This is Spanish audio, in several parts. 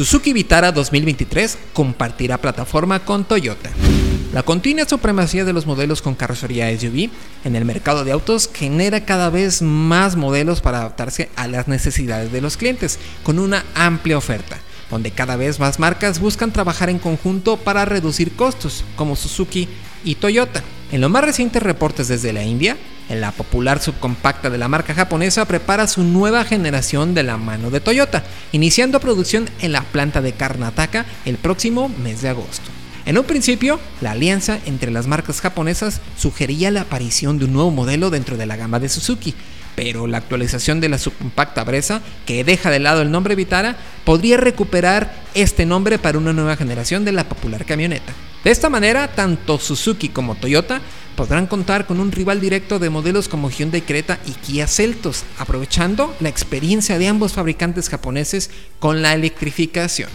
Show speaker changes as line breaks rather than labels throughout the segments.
Suzuki Vitara 2023 compartirá plataforma con Toyota. La continua supremacía de los modelos con carrocería SUV en el mercado de autos genera cada vez más modelos para adaptarse a las necesidades de los clientes, con una amplia oferta, donde cada vez más marcas buscan trabajar en conjunto para reducir costos, como Suzuki y Toyota. En los más recientes reportes desde la India, la popular subcompacta de la marca japonesa prepara su nueva generación de la mano de Toyota, iniciando producción en la planta de Karnataka el próximo mes de agosto. En un principio, la alianza entre las marcas japonesas sugería la aparición de un nuevo modelo dentro de la gama de Suzuki, pero la actualización de la subcompacta Bresa, que deja de lado el nombre Vitara, podría recuperar este nombre para una nueva generación de la popular camioneta. De esta manera, tanto Suzuki como Toyota podrán contar con un rival directo de modelos como Hyundai Creta y Kia Celtos, aprovechando la experiencia de ambos fabricantes japoneses con la electrificación.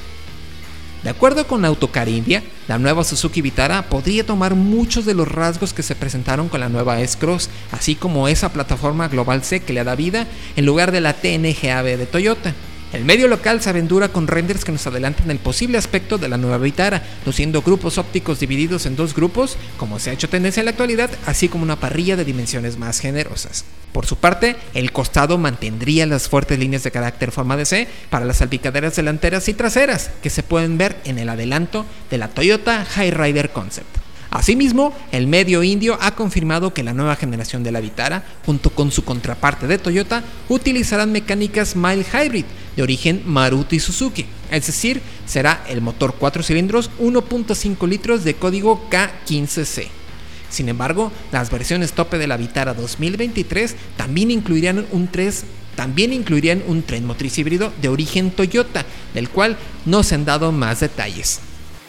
De acuerdo con Autocar India, la nueva Suzuki Vitara podría tomar muchos de los rasgos que se presentaron con la nueva S-Cross, así como esa plataforma Global C que le da vida en lugar de la TNGAB de Toyota. El medio local se aventura con renders que nos adelantan el posible aspecto de la nueva Vitara, luciendo grupos ópticos divididos en dos grupos, como se ha hecho tendencia en la actualidad, así como una parrilla de dimensiones más generosas. Por su parte, el costado mantendría las fuertes líneas de carácter forma de C para las salpicaderas delanteras y traseras, que se pueden ver en el adelanto de la Toyota Rider Concept. Asimismo, el medio indio ha confirmado que la nueva generación de la Vitara, junto con su contraparte de Toyota, utilizarán mecánicas mild hybrid de origen Maruti Suzuki, es decir, será el motor 4 cilindros 1.5 litros de código K15C. Sin embargo, las versiones tope de la Vitara 2023 también incluirían un 3 también incluirían un tren motriz híbrido de origen Toyota, del cual no se han dado más detalles.